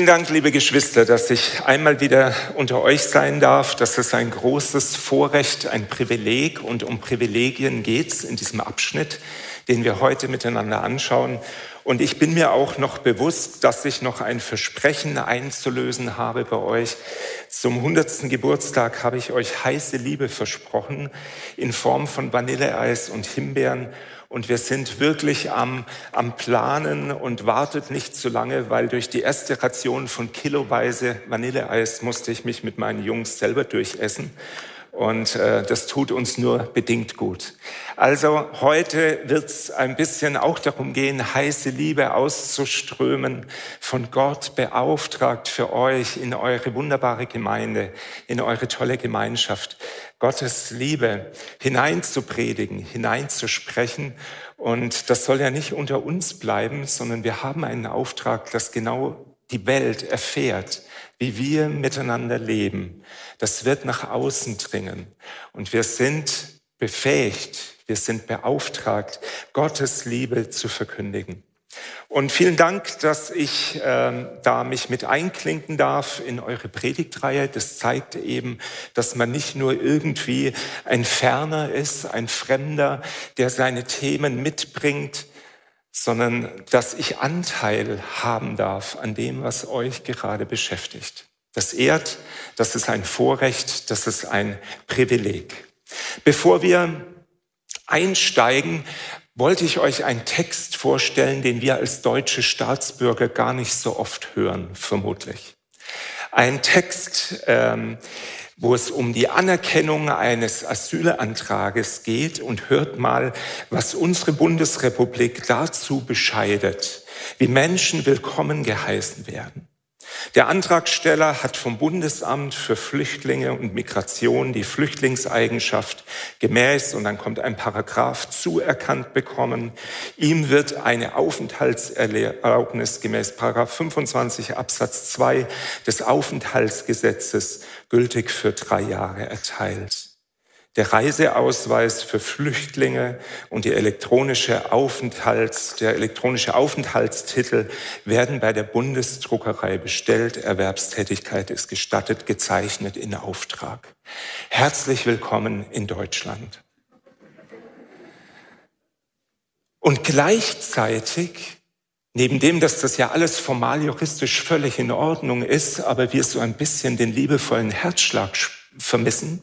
Vielen Dank, liebe Geschwister, dass ich einmal wieder unter euch sein darf. Das ist ein großes Vorrecht, ein Privileg und um Privilegien geht's in diesem Abschnitt, den wir heute miteinander anschauen. Und ich bin mir auch noch bewusst, dass ich noch ein Versprechen einzulösen habe bei euch. Zum 100. Geburtstag habe ich euch heiße Liebe versprochen in Form von Vanilleeis und Himbeeren. Und wir sind wirklich am, am Planen und wartet nicht zu lange, weil durch die erste Ration von kiloweise Vanilleeis musste ich mich mit meinen Jungs selber durchessen. Und äh, das tut uns nur bedingt gut. Also heute wird es ein bisschen auch darum gehen, heiße Liebe auszuströmen, von Gott beauftragt für euch in eure wunderbare Gemeinde, in eure tolle Gemeinschaft. Gottes Liebe hineinzupredigen, hineinzusprechen. Und das soll ja nicht unter uns bleiben, sondern wir haben einen Auftrag, dass genau die Welt erfährt, wie wir miteinander leben. Das wird nach außen dringen. Und wir sind befähigt, wir sind beauftragt, Gottes Liebe zu verkündigen. Und vielen Dank, dass ich äh, da mich mit einklinken darf in eure Predigtreihe. Das zeigt eben, dass man nicht nur irgendwie ein Ferner ist, ein Fremder, der seine Themen mitbringt, sondern dass ich Anteil haben darf an dem, was euch gerade beschäftigt. Das ehrt, das ist ein Vorrecht, das ist ein Privileg. Bevor wir einsteigen, wollte ich euch einen Text vorstellen, den wir als deutsche Staatsbürger gar nicht so oft hören, vermutlich. Ein Text, ähm, wo es um die Anerkennung eines Asylantrages geht und hört mal, was unsere Bundesrepublik dazu bescheidet, wie Menschen willkommen geheißen werden. Der Antragsteller hat vom Bundesamt für Flüchtlinge und Migration die Flüchtlingseigenschaft gemäß, und dann kommt ein Paragraph, zuerkannt bekommen. Ihm wird eine Aufenthaltserlaubnis gemäß Paragraph 25 Absatz 2 des Aufenthaltsgesetzes gültig für drei Jahre erteilt. Der Reiseausweis für Flüchtlinge und die elektronische Aufenthalts, der elektronische Aufenthaltstitel werden bei der Bundesdruckerei bestellt. Erwerbstätigkeit ist gestattet, gezeichnet in Auftrag. Herzlich willkommen in Deutschland. Und gleichzeitig Neben dem, dass das ja alles formal juristisch völlig in Ordnung ist, aber wir so ein bisschen den liebevollen Herzschlag vermissen,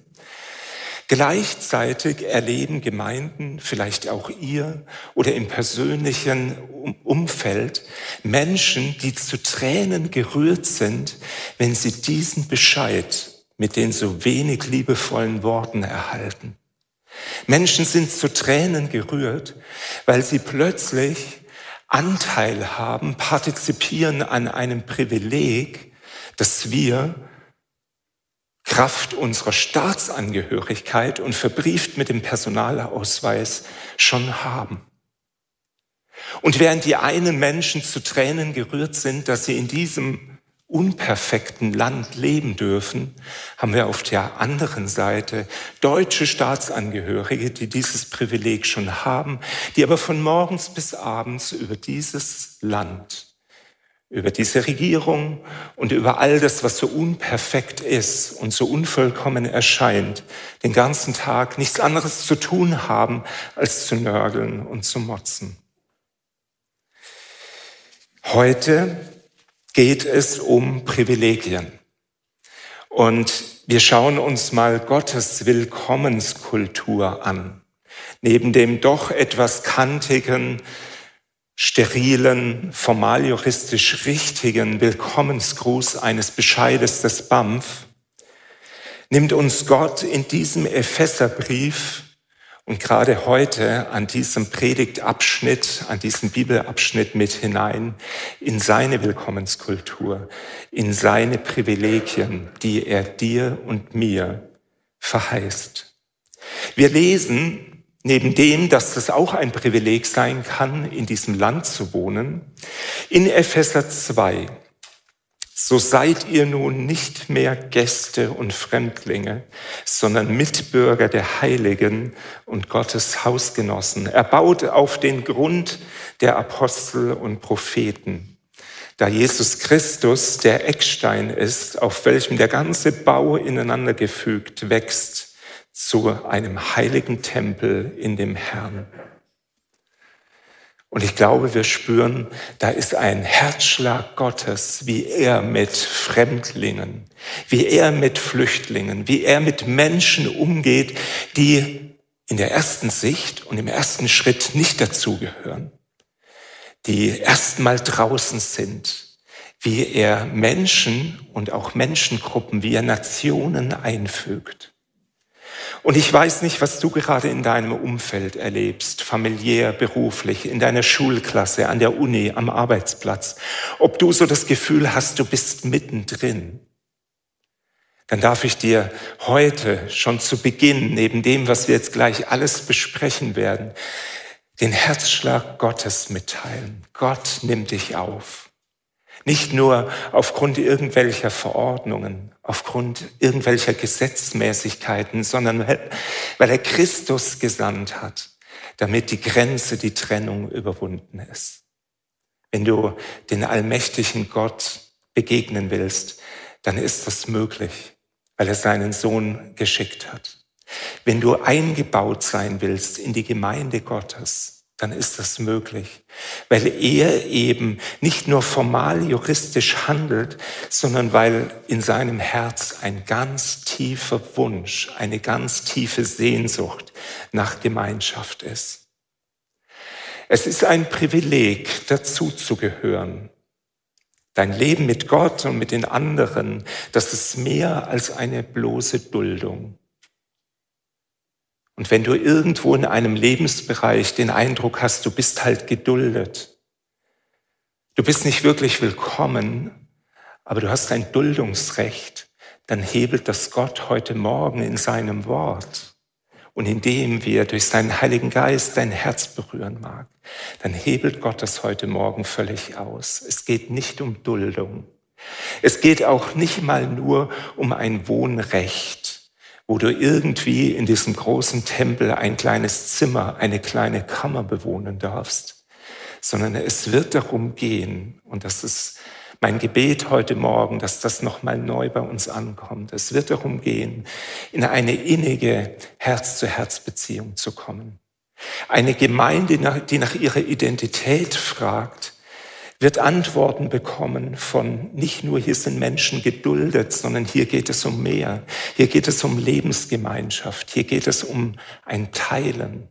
Gleichzeitig erleben Gemeinden, vielleicht auch ihr oder im persönlichen Umfeld, Menschen, die zu Tränen gerührt sind, wenn sie diesen Bescheid mit den so wenig liebevollen Worten erhalten. Menschen sind zu Tränen gerührt, weil sie plötzlich Anteil haben, partizipieren an einem Privileg, das wir Kraft unserer Staatsangehörigkeit und verbrieft mit dem Personalausweis schon haben. Und während die einen Menschen zu Tränen gerührt sind, dass sie in diesem unperfekten Land leben dürfen, haben wir auf der anderen Seite deutsche Staatsangehörige, die dieses Privileg schon haben, die aber von morgens bis abends über dieses Land über diese Regierung und über all das, was so unperfekt ist und so unvollkommen erscheint, den ganzen Tag nichts anderes zu tun haben, als zu nörgeln und zu motzen. Heute geht es um Privilegien. Und wir schauen uns mal Gottes Willkommenskultur an. Neben dem doch etwas kantigen, sterilen, formaljuristisch richtigen Willkommensgruß eines Bescheides des BAMF nimmt uns Gott in diesem Epheserbrief und gerade heute an diesem Predigtabschnitt, an diesem Bibelabschnitt mit hinein in seine Willkommenskultur, in seine Privilegien, die er dir und mir verheißt. Wir lesen, neben dem, dass das auch ein Privileg sein kann, in diesem Land zu wohnen, in Epheser 2, so seid ihr nun nicht mehr Gäste und Fremdlinge, sondern Mitbürger der Heiligen und Gottes Hausgenossen, erbaut auf den Grund der Apostel und Propheten. Da Jesus Christus der Eckstein ist, auf welchem der ganze Bau ineinander gefügt wächst zu einem heiligen Tempel in dem Herrn. Und ich glaube, wir spüren, da ist ein Herzschlag Gottes, wie er mit Fremdlingen, wie er mit Flüchtlingen, wie er mit Menschen umgeht, die in der ersten Sicht und im ersten Schritt nicht dazugehören, die erstmal draußen sind, wie er Menschen und auch Menschengruppen, wie er Nationen einfügt. Und ich weiß nicht, was du gerade in deinem Umfeld erlebst, familiär, beruflich, in deiner Schulklasse, an der Uni, am Arbeitsplatz. Ob du so das Gefühl hast, du bist mittendrin. Dann darf ich dir heute schon zu Beginn, neben dem, was wir jetzt gleich alles besprechen werden, den Herzschlag Gottes mitteilen. Gott nimmt dich auf. Nicht nur aufgrund irgendwelcher Verordnungen, aufgrund irgendwelcher Gesetzmäßigkeiten, sondern weil er Christus gesandt hat, damit die Grenze, die Trennung überwunden ist. Wenn du den allmächtigen Gott begegnen willst, dann ist das möglich, weil er seinen Sohn geschickt hat. Wenn du eingebaut sein willst in die Gemeinde Gottes, dann ist das möglich, weil er eben nicht nur formal juristisch handelt, sondern weil in seinem Herz ein ganz tiefer Wunsch, eine ganz tiefe Sehnsucht nach Gemeinschaft ist. Es ist ein Privileg, dazu zu gehören. Dein Leben mit Gott und mit den anderen, das ist mehr als eine bloße Duldung. Und wenn du irgendwo in einem Lebensbereich den Eindruck hast, du bist halt geduldet, du bist nicht wirklich willkommen, aber du hast ein Duldungsrecht, dann hebelt das Gott heute Morgen in seinem Wort und indem wir durch seinen Heiligen Geist dein Herz berühren mag, dann hebelt Gott das heute Morgen völlig aus. Es geht nicht um Duldung. Es geht auch nicht mal nur um ein Wohnrecht wo du irgendwie in diesem großen Tempel ein kleines Zimmer, eine kleine Kammer bewohnen darfst, sondern es wird darum gehen, und das ist mein Gebet heute Morgen, dass das nochmal neu bei uns ankommt. Es wird darum gehen, in eine innige Herz-zu-Herz-Beziehung zu kommen. Eine Gemeinde, die nach ihrer Identität fragt, wird Antworten bekommen von nicht nur hier sind Menschen geduldet, sondern hier geht es um mehr. Hier geht es um Lebensgemeinschaft. Hier geht es um ein Teilen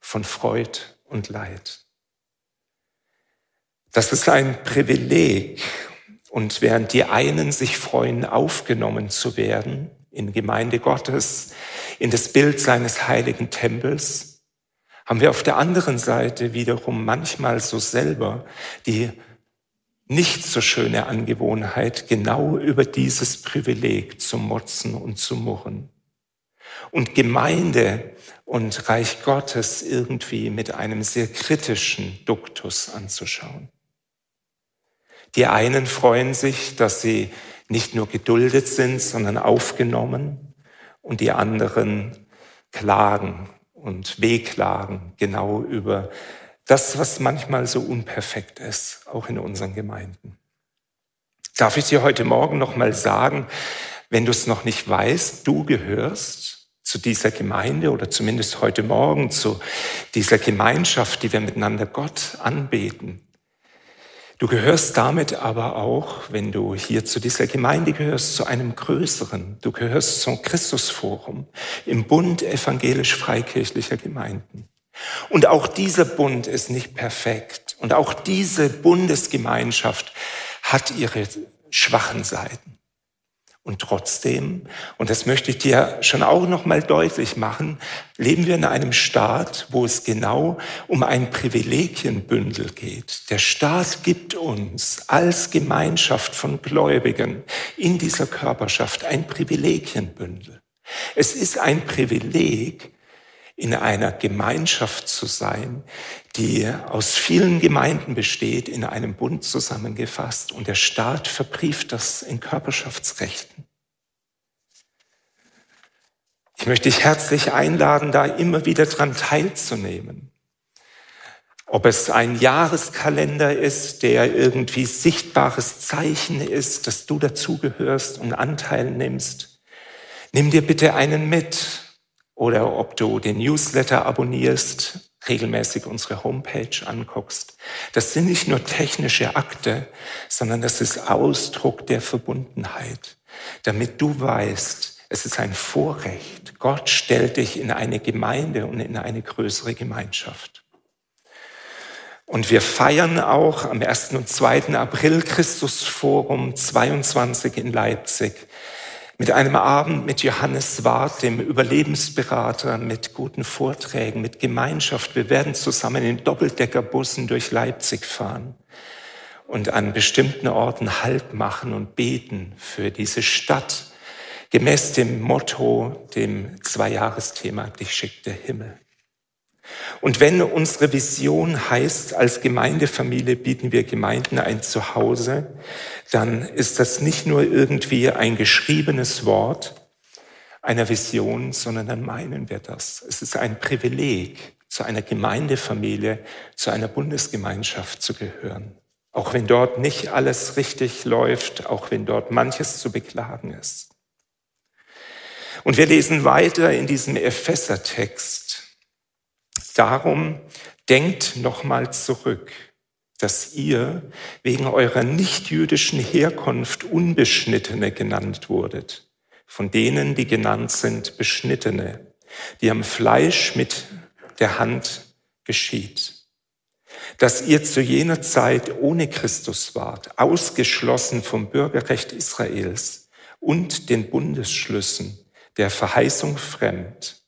von Freud und Leid. Das ist ein Privileg. Und während die einen sich freuen, aufgenommen zu werden in Gemeinde Gottes, in das Bild seines heiligen Tempels, haben wir auf der anderen Seite wiederum manchmal so selber die nicht so schöne Angewohnheit, genau über dieses Privileg zu motzen und zu murren. Und Gemeinde und Reich Gottes irgendwie mit einem sehr kritischen Duktus anzuschauen. Die einen freuen sich, dass sie nicht nur geduldet sind, sondern aufgenommen und die anderen klagen und wehklagen genau über das, was manchmal so unperfekt ist, auch in unseren Gemeinden. Darf ich dir heute Morgen noch mal sagen, wenn du es noch nicht weißt, du gehörst zu dieser Gemeinde oder zumindest heute Morgen zu dieser Gemeinschaft, die wir miteinander Gott anbeten. Du gehörst damit aber auch, wenn du hier zu dieser Gemeinde gehörst, zu einem größeren. Du gehörst zum Christusforum im Bund evangelisch-freikirchlicher Gemeinden. Und auch dieser Bund ist nicht perfekt. Und auch diese Bundesgemeinschaft hat ihre schwachen Seiten. Und trotzdem, und das möchte ich dir schon auch noch mal deutlich machen, leben wir in einem Staat, wo es genau um ein Privilegienbündel geht. Der Staat gibt uns als Gemeinschaft von Gläubigen in dieser Körperschaft ein Privilegienbündel. Es ist ein Privileg, in einer Gemeinschaft zu sein, die aus vielen Gemeinden besteht, in einem Bund zusammengefasst. Und der Staat verbrieft das in Körperschaftsrechten. Ich möchte dich herzlich einladen, da immer wieder dran teilzunehmen. Ob es ein Jahreskalender ist, der irgendwie sichtbares Zeichen ist, dass du dazugehörst und Anteil nimmst. Nimm dir bitte einen mit oder ob du den Newsletter abonnierst, regelmäßig unsere Homepage anguckst. Das sind nicht nur technische Akte, sondern das ist Ausdruck der Verbundenheit, damit du weißt, es ist ein Vorrecht. Gott stellt dich in eine Gemeinde und in eine größere Gemeinschaft. Und wir feiern auch am 1. und 2. April Christusforum 22 in Leipzig mit einem Abend mit Johannes Wart, dem Überlebensberater, mit guten Vorträgen, mit Gemeinschaft. Wir werden zusammen in Doppeldeckerbussen durch Leipzig fahren und an bestimmten Orten Halt machen und beten für diese Stadt, gemäß dem Motto, dem Zweijahresthema, dich schickt der Himmel. Und wenn unsere Vision heißt, als Gemeindefamilie bieten wir Gemeinden ein Zuhause, dann ist das nicht nur irgendwie ein geschriebenes Wort einer Vision, sondern dann meinen wir das. Es ist ein Privileg, zu einer Gemeindefamilie, zu einer Bundesgemeinschaft zu gehören. Auch wenn dort nicht alles richtig läuft, auch wenn dort manches zu beklagen ist. Und wir lesen weiter in diesem Epheser-Text Darum denkt nochmal zurück, dass ihr wegen eurer nichtjüdischen Herkunft Unbeschnittene genannt wurdet, von denen, die genannt sind, Beschnittene, die am Fleisch mit der Hand geschieht. Dass ihr zu jener Zeit ohne Christus wart, ausgeschlossen vom Bürgerrecht Israels und den Bundesschlüssen der Verheißung fremd,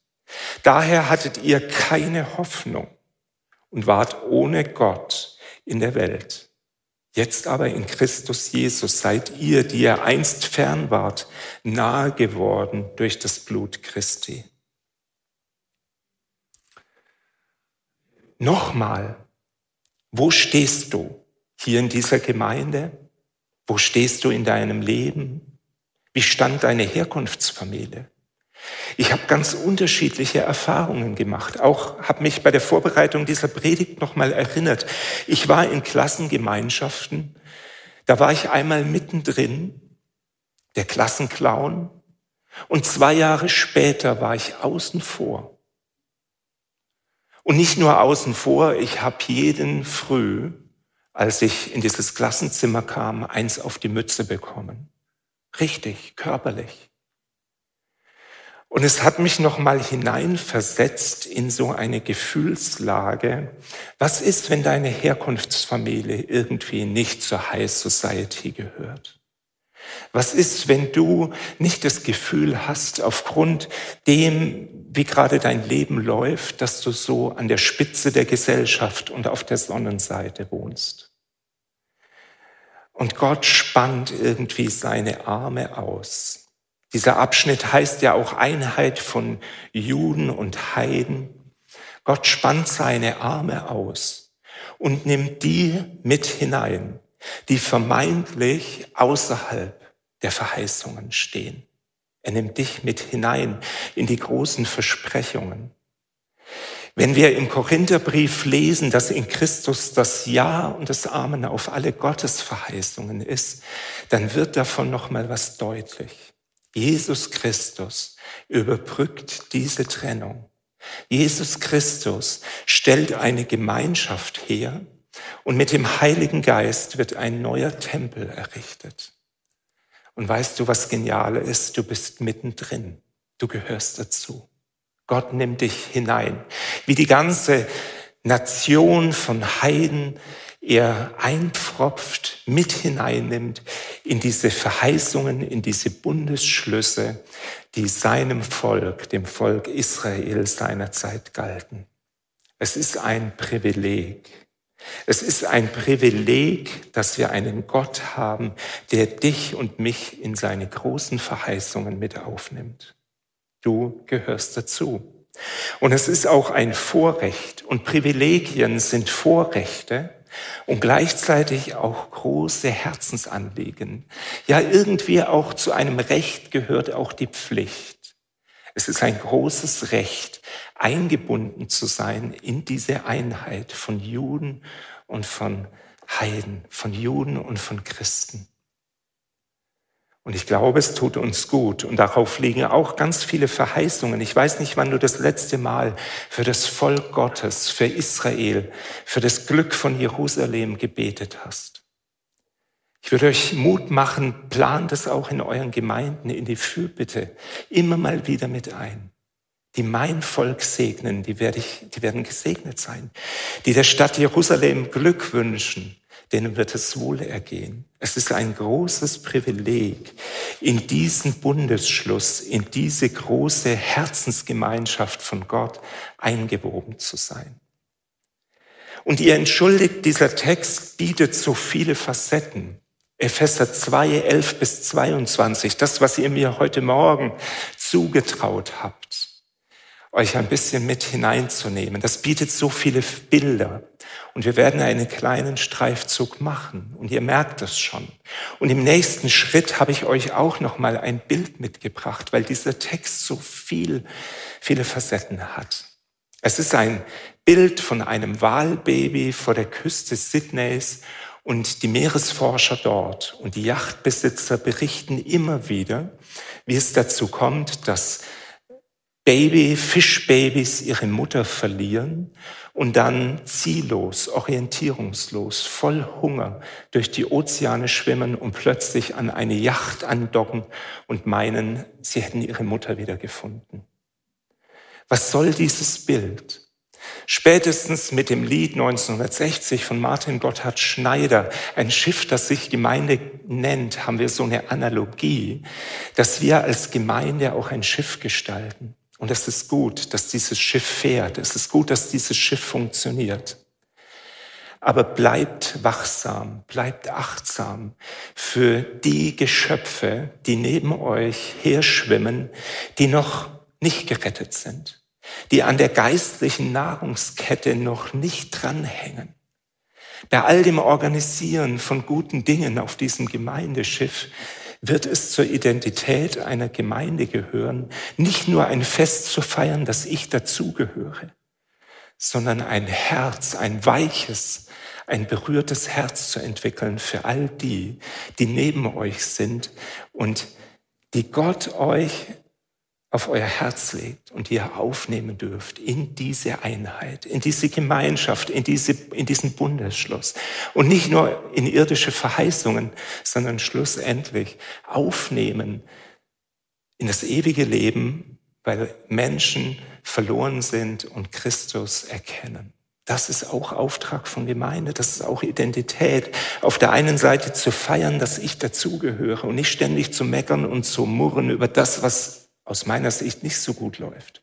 Daher hattet ihr keine Hoffnung und wart ohne Gott in der Welt. Jetzt aber in Christus Jesus seid ihr, die ihr einst fern wart, nahe geworden durch das Blut Christi. Nochmal, wo stehst du hier in dieser Gemeinde? Wo stehst du in deinem Leben? Wie stand deine Herkunftsfamilie? Ich habe ganz unterschiedliche Erfahrungen gemacht. Auch habe mich bei der Vorbereitung dieser Predigt nochmal erinnert. Ich war in Klassengemeinschaften. Da war ich einmal mittendrin, der Klassenclown. Und zwei Jahre später war ich außen vor. Und nicht nur außen vor, ich habe jeden früh, als ich in dieses Klassenzimmer kam, eins auf die Mütze bekommen. Richtig, körperlich. Und es hat mich nochmal hineinversetzt in so eine Gefühlslage. Was ist, wenn deine Herkunftsfamilie irgendwie nicht zur High Society gehört? Was ist, wenn du nicht das Gefühl hast, aufgrund dem, wie gerade dein Leben läuft, dass du so an der Spitze der Gesellschaft und auf der Sonnenseite wohnst? Und Gott spannt irgendwie seine Arme aus dieser Abschnitt heißt ja auch Einheit von Juden und Heiden. Gott spannt seine Arme aus und nimmt die mit hinein, die vermeintlich außerhalb der Verheißungen stehen. Er nimmt dich mit hinein in die großen Versprechungen. Wenn wir im Korintherbrief lesen, dass in Christus das Ja und das Amen auf alle Gottesverheißungen ist, dann wird davon noch mal was deutlich. Jesus Christus überbrückt diese Trennung. Jesus Christus stellt eine Gemeinschaft her und mit dem Heiligen Geist wird ein neuer Tempel errichtet. Und weißt du, was genial ist? Du bist mittendrin. Du gehörst dazu. Gott nimmt dich hinein. Wie die ganze Nation von Heiden er einpfropft, mit hineinnimmt in diese Verheißungen, in diese Bundesschlüsse, die seinem Volk, dem Volk Israel seinerzeit galten. Es ist ein Privileg. Es ist ein Privileg, dass wir einen Gott haben, der dich und mich in seine großen Verheißungen mit aufnimmt. Du gehörst dazu. Und es ist auch ein Vorrecht und Privilegien sind Vorrechte und gleichzeitig auch große Herzensanliegen. Ja, irgendwie auch zu einem Recht gehört auch die Pflicht. Es ist ein großes Recht, eingebunden zu sein in diese Einheit von Juden und von Heiden, von Juden und von Christen. Und ich glaube, es tut uns gut. Und darauf liegen auch ganz viele Verheißungen. Ich weiß nicht, wann du das letzte Mal für das Volk Gottes, für Israel, für das Glück von Jerusalem gebetet hast. Ich würde euch Mut machen, plant es auch in euren Gemeinden, in die Fürbitte, immer mal wieder mit ein. Die mein Volk segnen, die, werde ich, die werden gesegnet sein. Die der Stadt Jerusalem Glück wünschen, denen wird es wohl ergehen. Es ist ein großes Privileg, in diesen Bundesschluss, in diese große Herzensgemeinschaft von Gott eingewoben zu sein. Und ihr entschuldigt, dieser Text bietet so viele Facetten. Epheser 2, 11 bis 22, das, was ihr mir heute Morgen zugetraut habt euch ein bisschen mit hineinzunehmen. Das bietet so viele Bilder. Und wir werden einen kleinen Streifzug machen. Und ihr merkt das schon. Und im nächsten Schritt habe ich euch auch noch mal ein Bild mitgebracht, weil dieser Text so viel, viele Facetten hat. Es ist ein Bild von einem Walbaby vor der Küste Sydneys und die Meeresforscher dort und die Yachtbesitzer berichten immer wieder, wie es dazu kommt, dass Baby, Fischbabys ihre Mutter verlieren und dann ziellos, orientierungslos, voll Hunger durch die Ozeane schwimmen und plötzlich an eine Yacht andocken und meinen, sie hätten ihre Mutter wiedergefunden. Was soll dieses Bild? Spätestens mit dem Lied 1960 von Martin Gotthard Schneider, ein Schiff, das sich Gemeinde nennt, haben wir so eine Analogie, dass wir als Gemeinde auch ein Schiff gestalten. Und es ist gut, dass dieses Schiff fährt. Es ist gut, dass dieses Schiff funktioniert. Aber bleibt wachsam, bleibt achtsam für die Geschöpfe, die neben euch herschwimmen, die noch nicht gerettet sind, die an der geistlichen Nahrungskette noch nicht dranhängen. Bei all dem Organisieren von guten Dingen auf diesem Gemeindeschiff wird es zur Identität einer Gemeinde gehören, nicht nur ein Fest zu feiern, dass ich dazugehöre, sondern ein Herz, ein weiches, ein berührtes Herz zu entwickeln für all die, die neben euch sind und die Gott euch auf euer Herz legt und ihr aufnehmen dürft in diese Einheit, in diese Gemeinschaft, in, diese, in diesen Bundesschluss. Und nicht nur in irdische Verheißungen, sondern schlussendlich aufnehmen in das ewige Leben, weil Menschen verloren sind und Christus erkennen. Das ist auch Auftrag von Gemeinde, das ist auch Identität. Auf der einen Seite zu feiern, dass ich dazugehöre und nicht ständig zu meckern und zu murren über das, was aus meiner Sicht nicht so gut läuft,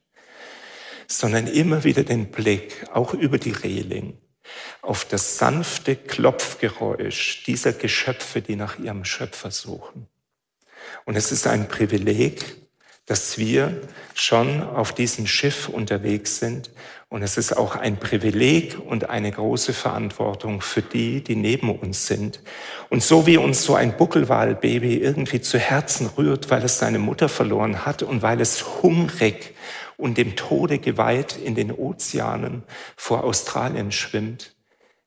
sondern immer wieder den Blick, auch über die Reling, auf das sanfte Klopfgeräusch dieser Geschöpfe, die nach ihrem Schöpfer suchen. Und es ist ein Privileg, dass wir schon auf diesem Schiff unterwegs sind. Und es ist auch ein Privileg und eine große Verantwortung für die, die neben uns sind. Und so wie uns so ein Buckelwalbaby irgendwie zu Herzen rührt, weil es seine Mutter verloren hat und weil es hungrig und dem Tode geweiht in den Ozeanen vor Australien schwimmt,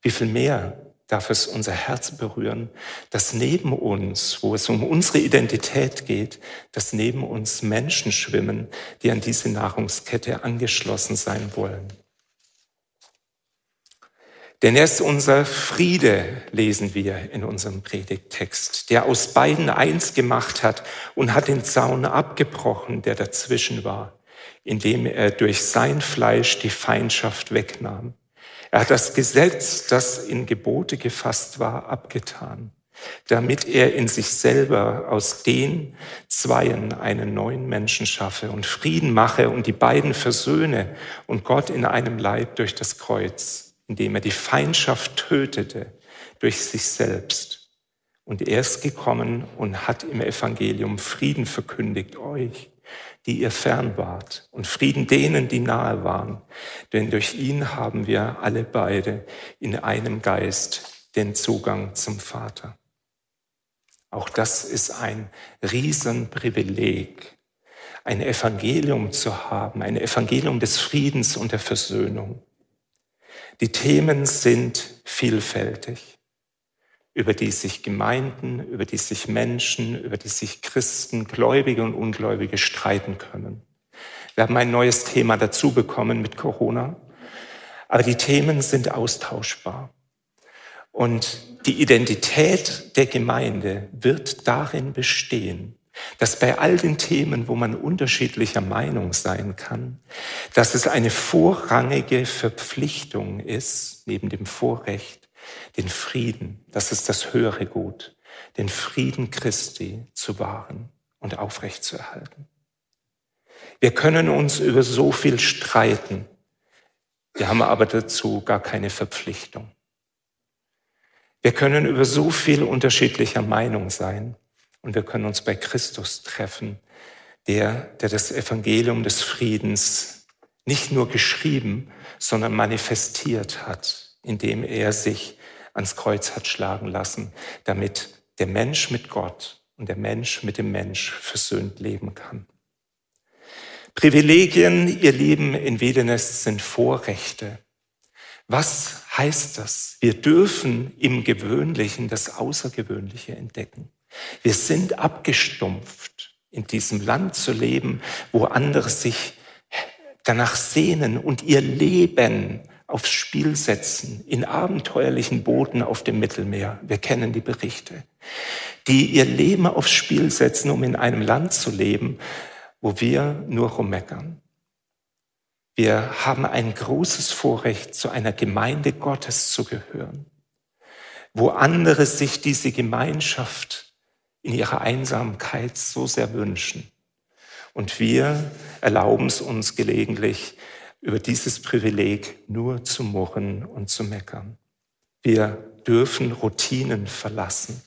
wie viel mehr darf es unser Herz berühren, dass neben uns, wo es um unsere Identität geht, dass neben uns Menschen schwimmen, die an diese Nahrungskette angeschlossen sein wollen. Denn er ist unser Friede, lesen wir in unserem Predigttext, der aus beiden eins gemacht hat und hat den Zaun abgebrochen, der dazwischen war, indem er durch sein Fleisch die Feindschaft wegnahm. Er hat das Gesetz, das in Gebote gefasst war, abgetan, damit er in sich selber aus den Zweien einen neuen Menschen schaffe und Frieden mache und die beiden versöhne und Gott in einem Leib durch das Kreuz, indem er die Feindschaft tötete durch sich selbst. Und er ist gekommen und hat im Evangelium Frieden verkündigt euch die ihr fern wart, und Frieden denen, die nahe waren. Denn durch ihn haben wir alle beide in einem Geist den Zugang zum Vater. Auch das ist ein Riesenprivileg, ein Evangelium zu haben, ein Evangelium des Friedens und der Versöhnung. Die Themen sind vielfältig über die sich Gemeinden, über die sich Menschen, über die sich Christen, Gläubige und Ungläubige streiten können. Wir haben ein neues Thema dazu bekommen mit Corona, aber die Themen sind austauschbar. Und die Identität der Gemeinde wird darin bestehen, dass bei all den Themen, wo man unterschiedlicher Meinung sein kann, dass es eine vorrangige Verpflichtung ist, neben dem Vorrecht, den Frieden, das ist das höhere Gut, den Frieden Christi zu wahren und aufrechtzuerhalten. Wir können uns über so viel streiten, wir haben aber dazu gar keine Verpflichtung. Wir können über so viel unterschiedlicher Meinung sein und wir können uns bei Christus treffen, der, der das Evangelium des Friedens nicht nur geschrieben, sondern manifestiert hat, indem er sich ans Kreuz hat schlagen lassen, damit der Mensch mit Gott und der Mensch mit dem Mensch versöhnt leben kann. Privilegien, ihr Lieben, in Wedenes sind Vorrechte. Was heißt das? Wir dürfen im Gewöhnlichen das Außergewöhnliche entdecken. Wir sind abgestumpft, in diesem Land zu leben, wo andere sich danach sehnen und ihr Leben aufs Spiel setzen in abenteuerlichen Booten auf dem Mittelmeer. Wir kennen die Berichte. Die ihr Leben aufs Spiel setzen, um in einem Land zu leben, wo wir nur rummeckern. Wir haben ein großes Vorrecht, zu einer Gemeinde Gottes zu gehören, wo andere sich diese Gemeinschaft in ihrer Einsamkeit so sehr wünschen. Und wir erlauben es uns gelegentlich, über dieses Privileg nur zu murren und zu meckern. Wir dürfen Routinen verlassen.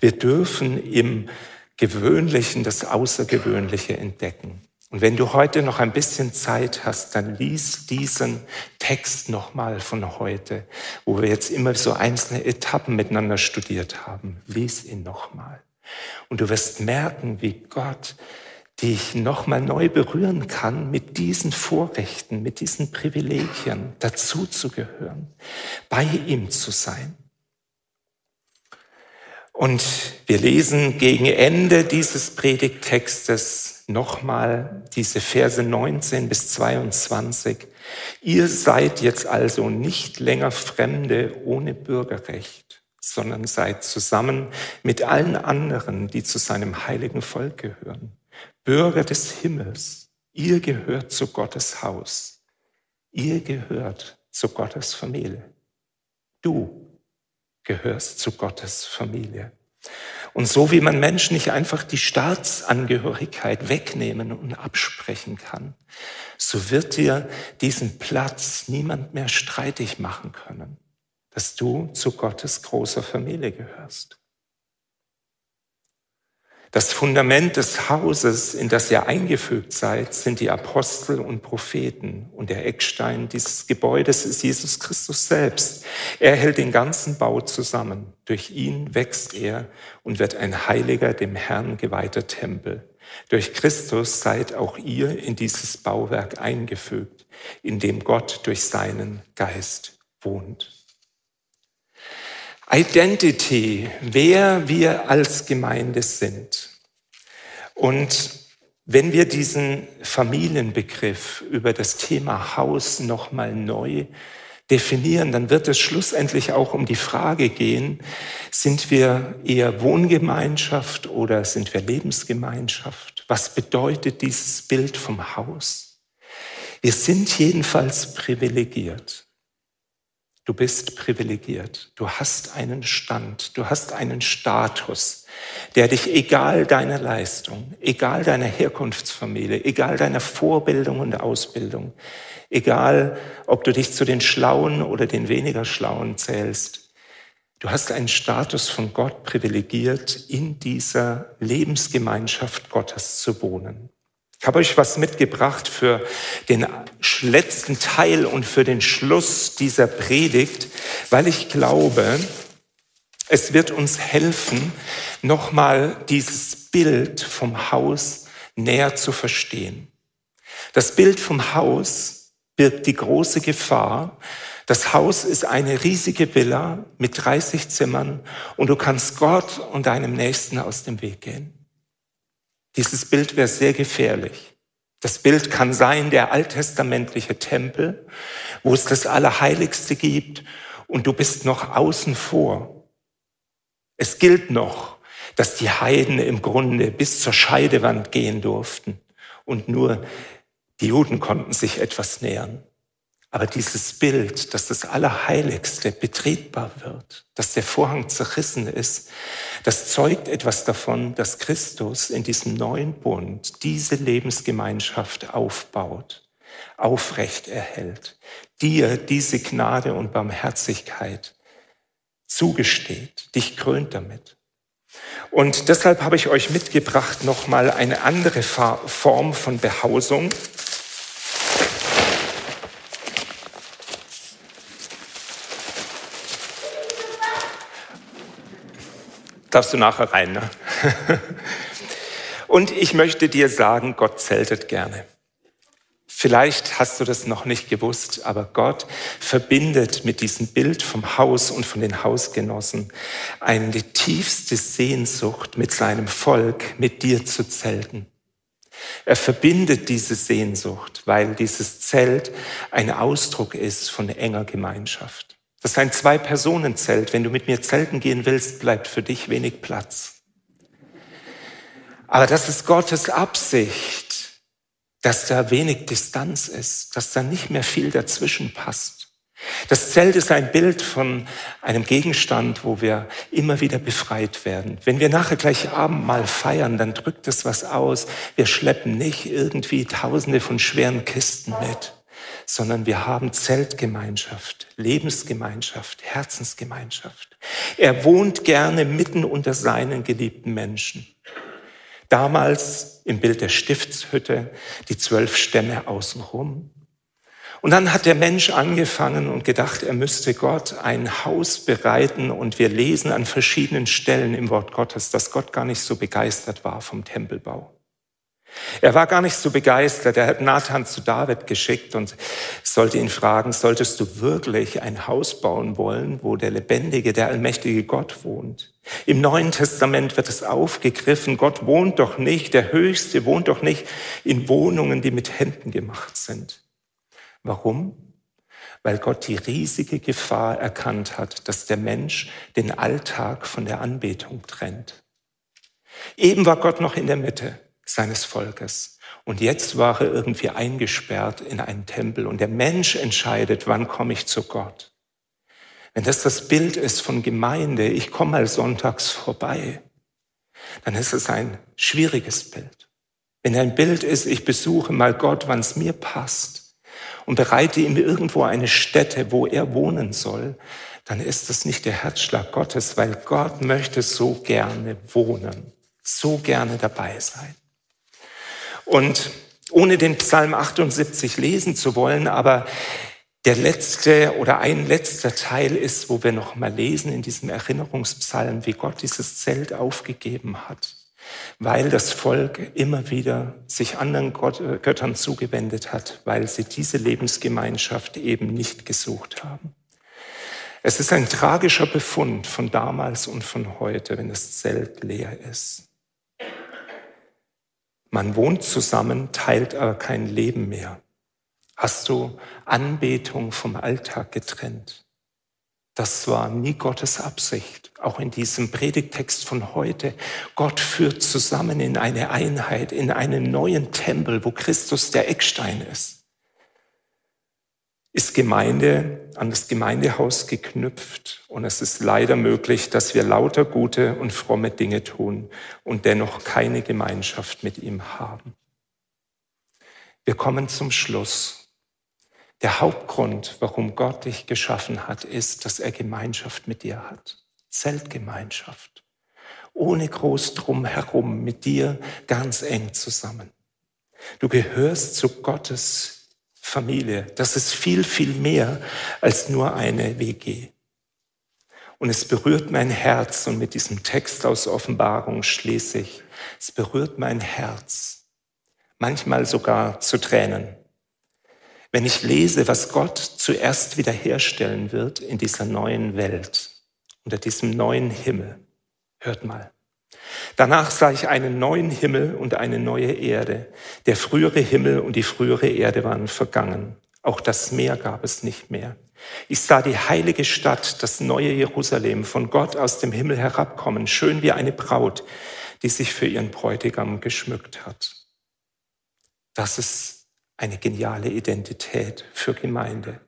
Wir dürfen im Gewöhnlichen das Außergewöhnliche entdecken. Und wenn du heute noch ein bisschen Zeit hast, dann lies diesen Text nochmal von heute, wo wir jetzt immer so einzelne Etappen miteinander studiert haben. Lies ihn nochmal. Und du wirst merken, wie Gott die ich nochmal neu berühren kann mit diesen Vorrechten, mit diesen Privilegien, dazu zu gehören, bei ihm zu sein. Und wir lesen gegen Ende dieses Predigttextes nochmal diese Verse 19 bis 22. Ihr seid jetzt also nicht länger Fremde ohne Bürgerrecht, sondern seid zusammen mit allen anderen, die zu seinem heiligen Volk gehören Bürger des Himmels, ihr gehört zu Gottes Haus. Ihr gehört zu Gottes Familie. Du gehörst zu Gottes Familie. Und so wie man Menschen nicht einfach die Staatsangehörigkeit wegnehmen und absprechen kann, so wird dir diesen Platz niemand mehr streitig machen können, dass du zu Gottes großer Familie gehörst. Das Fundament des Hauses, in das ihr eingefügt seid, sind die Apostel und Propheten. Und der Eckstein dieses Gebäudes ist Jesus Christus selbst. Er hält den ganzen Bau zusammen. Durch ihn wächst er und wird ein heiliger, dem Herrn geweihter Tempel. Durch Christus seid auch ihr in dieses Bauwerk eingefügt, in dem Gott durch seinen Geist wohnt. Identity, wer wir als Gemeinde sind. Und wenn wir diesen Familienbegriff über das Thema Haus nochmal neu definieren, dann wird es schlussendlich auch um die Frage gehen, sind wir eher Wohngemeinschaft oder sind wir Lebensgemeinschaft? Was bedeutet dieses Bild vom Haus? Wir sind jedenfalls privilegiert. Du bist privilegiert. Du hast einen Stand, du hast einen Status, der dich egal deiner Leistung, egal deiner Herkunftsfamilie, egal deiner Vorbildung und Ausbildung, egal ob du dich zu den Schlauen oder den weniger Schlauen zählst, du hast einen Status von Gott privilegiert, in dieser Lebensgemeinschaft Gottes zu wohnen. Ich habe euch was mitgebracht für den letzten Teil und für den Schluss dieser Predigt, weil ich glaube, es wird uns helfen, nochmal dieses Bild vom Haus näher zu verstehen. Das Bild vom Haus birgt die große Gefahr. Das Haus ist eine riesige Villa mit 30 Zimmern und du kannst Gott und deinem Nächsten aus dem Weg gehen. Dieses Bild wäre sehr gefährlich. Das Bild kann sein der alttestamentliche Tempel, wo es das Allerheiligste gibt und du bist noch außen vor. Es gilt noch, dass die Heiden im Grunde bis zur Scheidewand gehen durften und nur die Juden konnten sich etwas nähern. Aber dieses Bild, dass das Allerheiligste betretbar wird, dass der Vorhang zerrissen ist, das zeugt etwas davon, dass Christus in diesem neuen Bund diese Lebensgemeinschaft aufbaut, aufrecht erhält, dir diese Gnade und Barmherzigkeit zugesteht, dich krönt damit. Und deshalb habe ich euch mitgebracht nochmal eine andere Form von Behausung, Darfst du nachher rein. Ne? Und ich möchte dir sagen, Gott zeltet gerne. Vielleicht hast du das noch nicht gewusst, aber Gott verbindet mit diesem Bild vom Haus und von den Hausgenossen eine tiefste Sehnsucht mit seinem Volk, mit dir zu zelten. Er verbindet diese Sehnsucht, weil dieses Zelt ein Ausdruck ist von enger Gemeinschaft. Das ist ein Zwei-Personen-Zelt. Wenn du mit mir zelten gehen willst, bleibt für dich wenig Platz. Aber das ist Gottes Absicht, dass da wenig Distanz ist, dass da nicht mehr viel dazwischen passt. Das Zelt ist ein Bild von einem Gegenstand, wo wir immer wieder befreit werden. Wenn wir nachher gleich Abend mal feiern, dann drückt es was aus. Wir schleppen nicht irgendwie tausende von schweren Kisten mit sondern wir haben Zeltgemeinschaft, Lebensgemeinschaft, Herzensgemeinschaft. Er wohnt gerne mitten unter seinen geliebten Menschen. Damals im Bild der Stiftshütte die zwölf Stämme außenrum. Und dann hat der Mensch angefangen und gedacht, er müsste Gott ein Haus bereiten. Und wir lesen an verschiedenen Stellen im Wort Gottes, dass Gott gar nicht so begeistert war vom Tempelbau. Er war gar nicht so begeistert. Er hat Nathan zu David geschickt und sollte ihn fragen, solltest du wirklich ein Haus bauen wollen, wo der lebendige, der allmächtige Gott wohnt? Im Neuen Testament wird es aufgegriffen, Gott wohnt doch nicht, der Höchste wohnt doch nicht in Wohnungen, die mit Händen gemacht sind. Warum? Weil Gott die riesige Gefahr erkannt hat, dass der Mensch den Alltag von der Anbetung trennt. Eben war Gott noch in der Mitte seines Volkes. Und jetzt war er irgendwie eingesperrt in einen Tempel und der Mensch entscheidet, wann komme ich zu Gott. Wenn das das Bild ist von Gemeinde, ich komme mal sonntags vorbei, dann ist es ein schwieriges Bild. Wenn ein Bild ist, ich besuche mal Gott, wann es mir passt und bereite ihm irgendwo eine Stätte, wo er wohnen soll, dann ist das nicht der Herzschlag Gottes, weil Gott möchte so gerne wohnen, so gerne dabei sein. Und ohne den Psalm 78 lesen zu wollen, aber der letzte oder ein letzter Teil ist, wo wir noch mal lesen in diesem Erinnerungspsalm, wie Gott dieses Zelt aufgegeben hat, weil das Volk immer wieder sich anderen Gott, äh, Göttern zugewendet hat, weil sie diese Lebensgemeinschaft eben nicht gesucht haben. Es ist ein tragischer Befund von damals und von heute, wenn das Zelt leer ist. Man wohnt zusammen, teilt aber kein Leben mehr. Hast du Anbetung vom Alltag getrennt? Das war nie Gottes Absicht. Auch in diesem Predigtext von heute. Gott führt zusammen in eine Einheit, in einen neuen Tempel, wo Christus der Eckstein ist. Ist Gemeinde an das Gemeindehaus geknüpft und es ist leider möglich, dass wir lauter gute und fromme Dinge tun und dennoch keine Gemeinschaft mit ihm haben. Wir kommen zum Schluss. Der Hauptgrund, warum Gott dich geschaffen hat, ist, dass er Gemeinschaft mit dir hat. Zeltgemeinschaft. Ohne groß drumherum, mit dir ganz eng zusammen. Du gehörst zu Gottes Familie. Das ist viel, viel mehr als nur eine WG. Und es berührt mein Herz und mit diesem Text aus Offenbarung schließe ich, es berührt mein Herz, manchmal sogar zu Tränen. Wenn ich lese, was Gott zuerst wiederherstellen wird in dieser neuen Welt, unter diesem neuen Himmel, hört mal. Danach sah ich einen neuen Himmel und eine neue Erde. Der frühere Himmel und die frühere Erde waren vergangen. Auch das Meer gab es nicht mehr. Ich sah die heilige Stadt, das neue Jerusalem, von Gott aus dem Himmel herabkommen, schön wie eine Braut, die sich für ihren Bräutigam geschmückt hat. Das ist eine geniale Identität für Gemeinde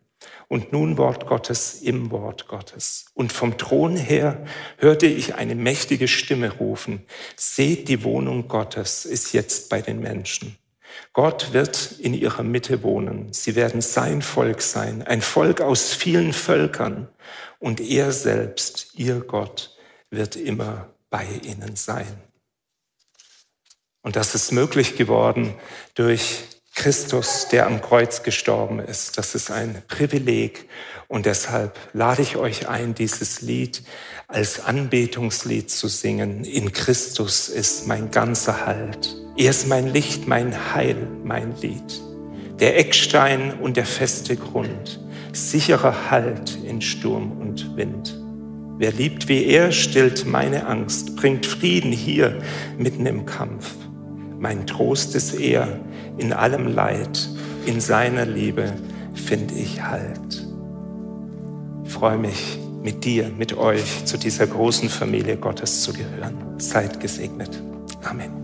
und nun Wort Gottes im Wort Gottes. Und vom Thron her hörte ich eine mächtige Stimme rufen, seht, die Wohnung Gottes ist jetzt bei den Menschen. Gott wird in ihrer Mitte wohnen. Sie werden sein Volk sein, ein Volk aus vielen Völkern. Und er selbst, ihr Gott, wird immer bei ihnen sein. Und das ist möglich geworden durch Christus, der am Kreuz gestorben ist. Das ist ein Privileg. Und deshalb lade ich euch ein, dieses Lied als Anbetungslied zu singen. In Christus ist mein ganzer Halt. Er ist mein Licht, mein Heil, mein Lied. Der Eckstein und der feste Grund. Sicherer Halt in Sturm und Wind. Wer liebt wie er, stillt meine Angst, bringt Frieden hier mitten im Kampf. Mein Trost ist er, in allem Leid, in seiner Liebe finde ich Halt. Ich freue mich, mit dir, mit euch zu dieser großen Familie Gottes zu gehören. Seid gesegnet. Amen.